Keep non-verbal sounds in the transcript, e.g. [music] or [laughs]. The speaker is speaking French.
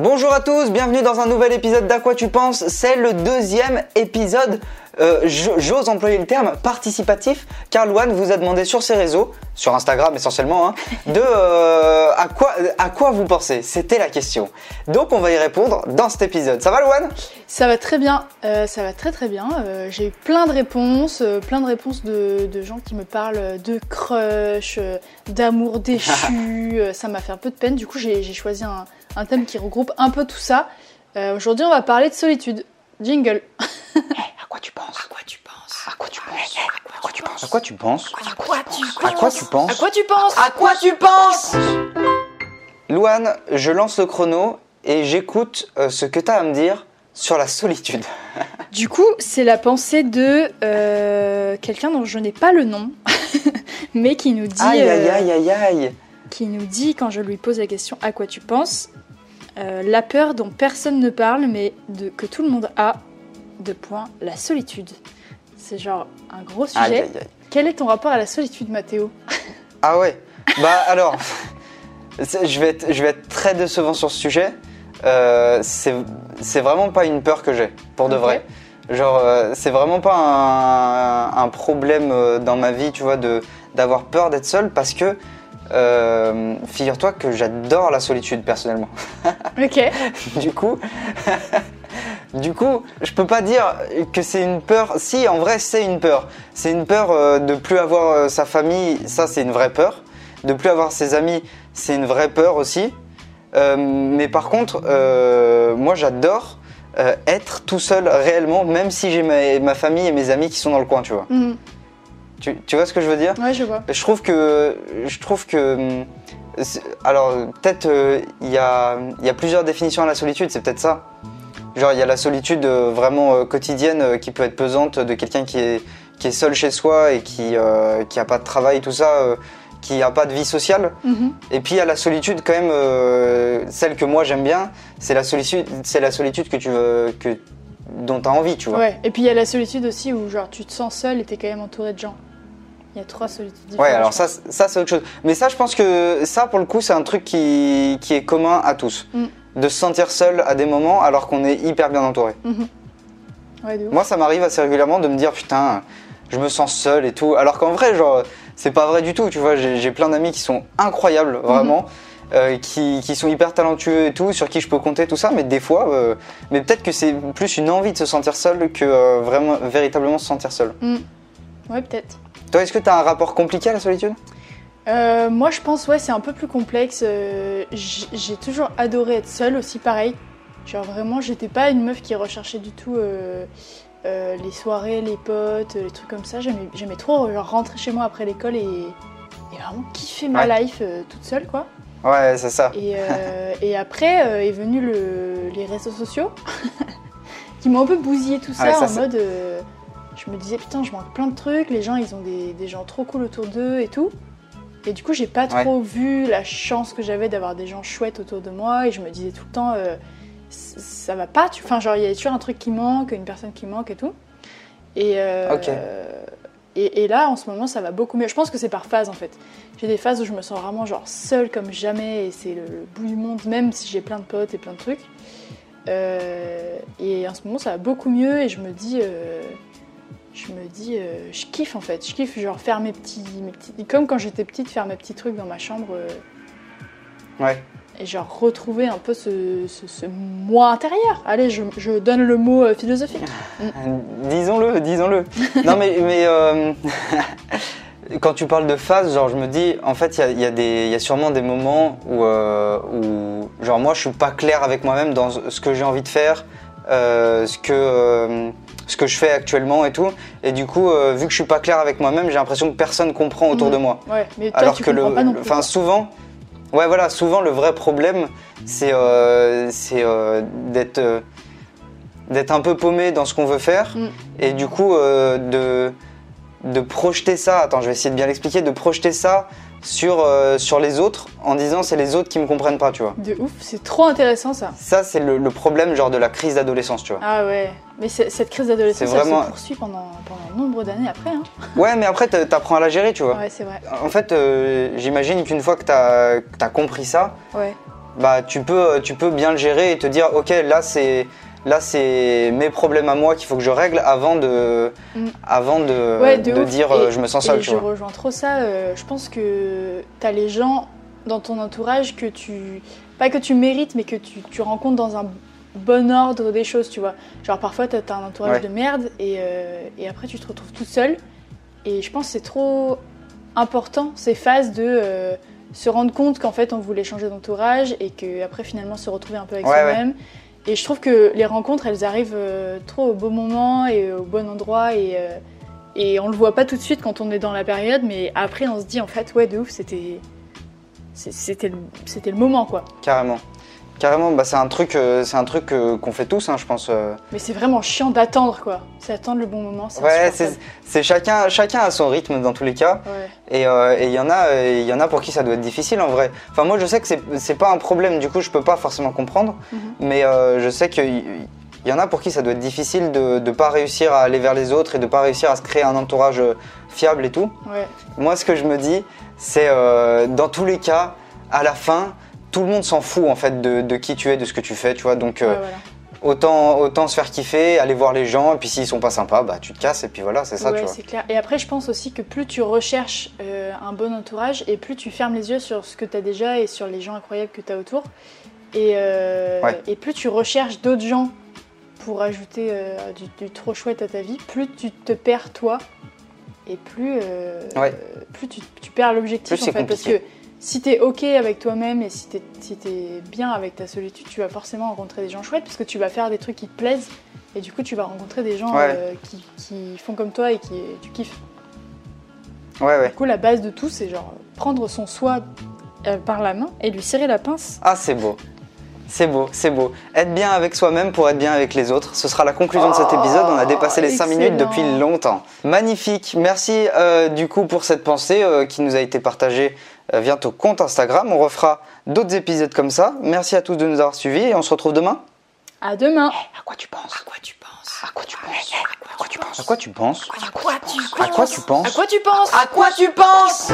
Bonjour à tous, bienvenue dans un nouvel épisode d'À quoi tu penses? C'est le deuxième épisode, euh, j'ose employer le terme participatif, car Luan vous a demandé sur ses réseaux, sur Instagram essentiellement, hein, [laughs] de euh, à, quoi, à quoi vous pensez. C'était la question. Donc on va y répondre dans cet épisode. Ça va Luan Ça va très bien, euh, ça va très très bien. J'ai eu plein de réponses, plein de réponses de, de, gens qui me parlent de crush, d'amour [laughs] déchu. ça m'a fait un peu de peine, du coup j'ai choisi un un thème qui regroupe un peu tout ça. Aujourd'hui, on va parler de solitude. Jingle. [laughs] à quoi tu penses À quoi tu penses À quoi tu penses? À quoi tu penses? À quoi tu penses? À quoi tu penses? À quoi tu penses? À quoi tu Louane, je lance le chrono et j'écoute euh, ce que tu as à me dire sur la solitude. [laughs] du coup, c'est la pensée de euh, quelqu'un dont je n'ai pas le nom, [laughs] mais qui nous dit. Aïe, aïe, aïe, aïe, aïe. Qui nous dit, quand je lui pose la question à quoi tu penses, euh, la peur dont personne ne parle, mais de, que tout le monde a, de point, la solitude. C'est genre un gros sujet. Quel est ton rapport à la solitude, Mathéo [laughs] Ah ouais Bah alors, je vais, être, je vais être très décevant sur ce sujet. Euh, c'est vraiment pas une peur que j'ai, pour de vrai. Genre, euh, c'est vraiment pas un, un, problème euh, dans ma vie, tu vois, d'avoir peur d'être seul parce que euh, figure-toi que j'adore la solitude personnellement. [laughs] Ok. du coup, [laughs] du coup, je peux pas dire que c'est une peur. Si, en vrai, c'est une peur. C'est une peur euh, de plus avoir euh, sa famille. Ça, c'est une vraie peur. De plus avoir ses amis, c'est une vraie peur aussi. mais par contre, moi, j'adore être tout seul réellement, même si j'ai ma, famille et mes amis qui sont dans le coin, tu vois. Mhm. Tu, vois ce que je veux dire? Ouais, je vois. Je trouve que. Je trouve que alors, peut-être, euh, il y, a, y, a, plusieurs définitions à la solitude, c'est peut-être ça. Genre, il y a la solitude euh, vraiment euh, quotidienne qui peut être pesante de quelqu'un qui est, qui est seul chez soi et qui n'a pas de travail, tout ça, qui n'a pas de vie sociale. Mhm. Et puis, il y a la solitude, quand même, celle que moi j'aime bien, c'est la solitude, c'est la solitude que tu veux. Que, dont tu as envie, tu vois. Ouais, et puis il y a la solitude aussi où genre tu te sens seul et tu es quand même entouré de gens. Il y a trois solitudes Ouais, alors ça, ça c'est autre chose. Mais ça, je pense que ça, pour le coup, c'est un truc qui, qui, est commun à tous. Mm. De se sentir seul à des moments alors qu'on est hyper bien entouré. Mm-hmm. Moi, ça m'arrive assez régulièrement de me dire putain, je me sens seul et tout. Alors qu'en vrai, genre, c'est pas vrai du tout. Tu vois, j'ai plein d'amis qui sont incroyables, vraiment. Mm-hmm. Euh, qui, qui, sont hyper talentueux et tout, sur qui je peux compter tout ça, mais des fois, euh, mais peut-être que c'est plus une envie de se sentir seul que euh, vraiment véritablement se sentir seul. Mm. Ouais, peut-être. Toi, est-ce que tu as un rapport compliqué à la solitude? Euh, Moi, je pense, ouais, c'est un peu plus complexe. Euh, j'ai toujours adoré être seule aussi, pareil. Genre vraiment, j'étais pas une meuf qui recherchait du tout euh, les soirées, les potes, les trucs comme ça. J'aimais trop genre, rentrer chez moi après l'école et, vraiment kiffer ma life toute seule, quoi. Ouais, c'est ça. Et, après est venu le, les réseaux sociaux [laughs] qui m'ont un peu bousillé tout ça, en mode je me disais putain je manque plein de trucs, les gens ils ont des, gens trop cool autour d'eux et tout. Et du coup j'ai pas trop vu la chance que j'avais d'avoir des gens chouettes autour de moi et je me disais tout le temps euh, ça va pas, tu... enfin genre il y a toujours un truc qui manque, une personne qui manque et tout. Et, euh, et, là en ce moment ça va beaucoup mieux. Je pense que c'est par phase en fait. J'ai des phases où je me sens vraiment genre seule comme jamais et c'est le, bout du monde même si j'ai plein de potes et plein de trucs. Euh, et en ce moment ça va beaucoup mieux et je me dis je me dis, euh, je kiffe en fait, je kiffe genre faire mes petits, mes petits comme quand j'étais petite, faire mes petits trucs dans ma chambre. Euh, ouais. Et genre retrouver un peu ce, ce, moi intérieur. Allez, je, je donne le mot euh, philosophique. [laughs] disons-le, disons-le. non mais, mais [laughs] quand tu parles de phase, genre je me dis, en fait, il y a, y, y a, sûrement des moments où, où, genre moi, je suis pas clair avec moi-même dans ce que j'ai envie de faire, ce que ce que je fais actuellement et tout. Et du coup, euh, vu que je suis pas clair avec moi-même, j'ai l'impression que personne comprend autour de moi. Ouais, mais toi, Alors tu que le, enfin souvent, ouais voilà, souvent le vrai problème, c'est euh, c'est euh, d'être d'être un peu paumé dans ce qu'on veut faire mm. et du coup de de projeter ça. Attends, je vais essayer de bien l'expliquer, de projeter ça sur, euh, sur les autres en disant c'est les autres qui me comprennent pas, tu vois. De ouf, c'est trop intéressant ça. Ça, c'est le, problème genre de la crise d'adolescence, tu vois. Ah ouais, mais cette crise d'adolescence, vraiment... elle se poursuit pendant, pendant nombre d'années après. Hein. Ouais, mais après, t'apprends à la gérer, tu vois. Ouais, c'est vrai. En fait, euh, j'imagine qu'une fois que t'as as compris ça, ouais. bah tu peux, tu peux bien le gérer et te dire ok là c'est là c'est mes problèmes à moi qu'il faut que je règle avant de, mm. avant de, de, dire euh, je me sens seul. je rejoins trop ça. Euh, je pense que tu as les gens dans ton entourage que tu. Pas que tu mérites, mais que tu, tu rencontres dans un bon ordre des choses, tu vois. Genre parfois tu as, un entourage de merde et, euh, et, après tu te retrouves toute seule. Et je pense que c'est trop important ces phases de se rendre compte qu'en fait on voulait changer d'entourage et qu'après finalement se retrouver un peu avec soi-même. Et je trouve que les rencontres, elles arrivent euh, trop au bon moment et au bon endroit. Et, euh, et on le voit pas tout de suite quand on est dans la période, mais après, on se dit en fait, ouais, de ouf, c'était. C'était le moment, quoi. Carrément. Carrément, bah c'est un truc, euh, c'est un truc euh, qu'on fait tous, hein, je pense. Euh. Mais c'est vraiment chiant d'attendre, quoi. C'est attendre le bon moment. Ouais, c'est chacun, chacun a son rythme dans tous les cas. Et il y en a, il y en a pour qui ça doit être difficile en vrai. Enfin, moi, je sais que c'est pas un problème. Du coup, je peux pas forcément comprendre. Mhm. Mais je sais qu'il y en a pour qui ça doit être difficile de ne pas réussir à aller vers les autres et de pas réussir à se créer un entourage fiable et tout. Moi, ce que je me dis, c'est dans tous les cas, à la fin tout le monde s'en fout en fait de, qui tu es, de ce que tu fais, tu vois. Donc euh, autant, autant se faire kiffer, aller voir les gens, et puis s'ils sont pas sympas, bah tu te casses, et puis voilà, c'est ça, tu vois. c'est clair. Et après, je pense aussi que plus tu recherches euh, un bon entourage, et plus tu fermes les yeux sur ce que tu as déjà et sur les gens incroyables que tu as autour, et, euh, et plus tu recherches d'autres gens pour ajouter du, trop chouette à ta vie, plus tu te perds toi, et plus, plus tu, perds l'objectif en fait, parce que si tu es OK avec toi-même et si tu es, bien avec ta solitude, tu vas forcément rencontrer des gens chouettes parce que tu vas faire des trucs qui te plaisent et du coup tu vas rencontrer des gens euh, qui, font comme toi et qui tu kiffes. Ouais, ouais. Du coup, la base de tout, c'est genre prendre son soi euh, par la main et lui serrer la pince. Ah, c'est beau. C'est beau, c'est beau. Être bien avec soi-même pour être bien avec les autres. Ce sera la conclusion de cet épisode. On a dépassé les 5 minutes depuis longtemps. Magnifique. Merci euh, du coup pour cette pensée qui nous a été partagée vient au compte Instagram. On refera d'autres épisodes comme ça. Merci à tous de nous avoir suivis et on se retrouve demain. À demain. Quoi tu penses À quoi tu penses À quoi tu penses À quoi tu penses À quoi tu penses À quoi tu penses À quoi tu penses À quoi tu penses